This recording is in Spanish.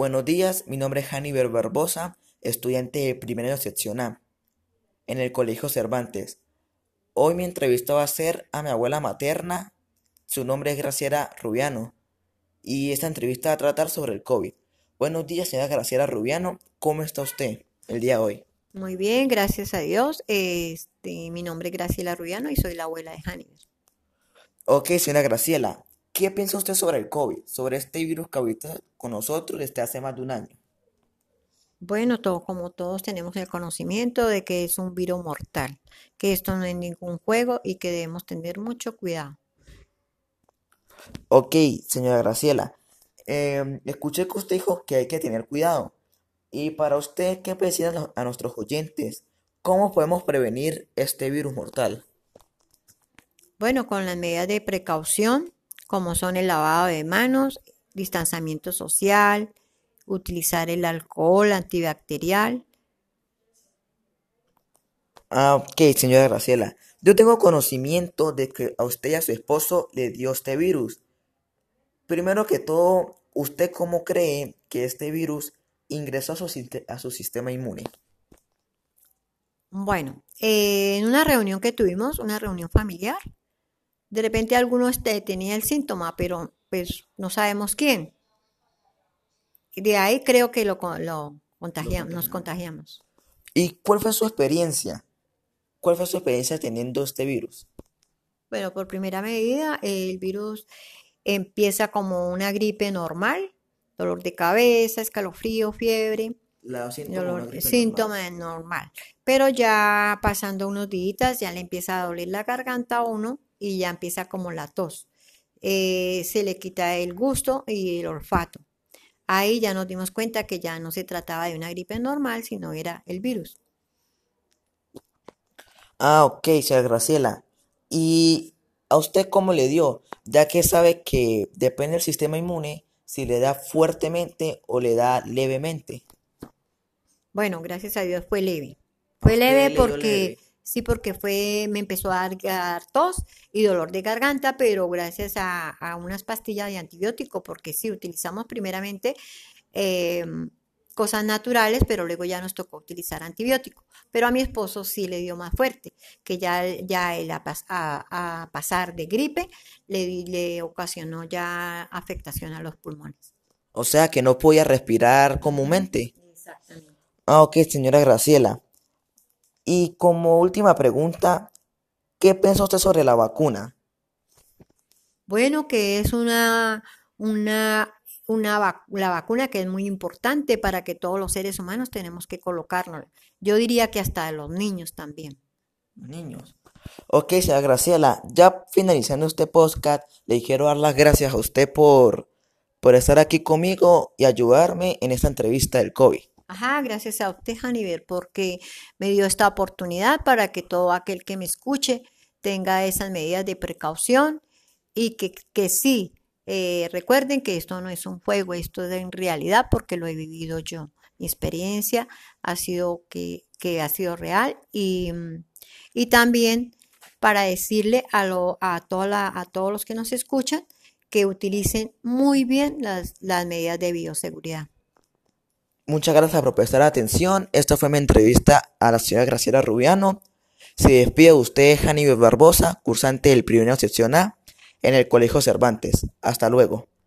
Buenos días, mi nombre es Hannibal Barbosa, estudiante de primera sección A en el Colegio Cervantes. Hoy mi entrevista va a ser a mi abuela materna, su nombre es Graciela Rubiano, y esta entrevista va a tratar sobre el COVID. Buenos días, señora Graciela Rubiano, ¿cómo está usted el día de hoy? Muy bien, gracias a Dios. Este, mi nombre es Graciela Rubiano y soy la abuela de Hannibal. Ok, señora Graciela, ¿qué piensa usted sobre el COVID, sobre este virus que ahorita con nosotros desde hace más de un año? Bueno, todo, como todos tenemos el conocimiento de que es un virus mortal, que esto no es ningún juego y que debemos tener mucho cuidado. Ok, señora Graciela, em, escuché que usted dijo que hay que tener cuidado. Y para usted, ¿qué puede decir a, a nuestros oyentes? ¿Cómo podemos prevenir este virus mortal? Bueno, con las medidas de precaución, como son el lavado de manos, distanciamiento social, utilizar el alcohol antibacterial. Ah, ok, señora Graciela. Yo tengo conocimiento de que a usted y a su esposo le dio este virus. Primero que todo, ¿usted cómo cree que este virus ingresó a su, a su sistema inmune? Bueno, eh, en una reunión que tuvimos, una reunión familiar, de repente alguno este, tenía el síntoma, pero pues no sabemos quién. De ahí creo que lo, lo contagiamos, nos contagiamos. ¿Y cuál fue su experiencia? ¿Cuál fue su experiencia teniendo este virus? Bueno, por primera medida, el virus empieza como una gripe normal, dolor de cabeza, escalofrío, fiebre. La síntoma, dolor, síntoma normal. normal. Pero ya pasando unos días ya le empieza a doler la garganta a uno y ya empieza como la tos. Eh, se le quita el gusto y el olfato. Ahí ya nos dimos cuenta que ya no se trataba de una gripe normal, sino era el virus. Ah, ok, señora Graciela. ¿Y a usted cómo le dio? Ya que sabe que depende del sistema inmune si le da fuertemente o le da levemente. Bueno, gracias a Dios fue leve. Fue leve porque sí, porque fue, me empezó a dar, tos y dolor de garganta, pero gracias a, unas pastillas de antibiótico, porque sí, utilizamos primeramente em, cosas naturales, pero luego ya nos tocó utilizar antibiótico. Pero a mi esposo sí le dio más fuerte, que ya, ya él a, a, pasar de gripe le, le ocasionó ya afectación a los pulmones. O sea que no podía respirar comúnmente. Exactamente. Ah, ok, señora Graciela. Y como última pregunta, ¿qué piensa usted sobre la vacuna? Bueno, que es una, una, una la vacuna que es muy importante para que todos los seres humanos tenemos que colocarnos. Yo diría que hasta los niños también. Niños. Ok, señora Graciela, ya finalizando este podcast, le quiero dar las gracias a usted por, por estar aquí conmigo y ayudarme en esta entrevista del COVID. Ajá, gracias a usted, Hannibal, porque me dio esta oportunidad para que todo aquel que me escuche tenga esas medidas de precaución y que, que sí, eh, recuerden que esto no es un juego, esto es en realidad porque lo he vivido yo. Mi experiencia ha sido que, que ha sido real y, y también para decirle a, lo, a, toda a todos los que nos escuchan que utilicen muy bien las, las medidas de bioseguridad. Muchas gracias por prestar atención. Esta fue mi entrevista a la señora Graciela Rubiano. Se despide usted, Hannibal Barbosa, cursante del primero sección A en el Colegio Cervantes. Hasta luego.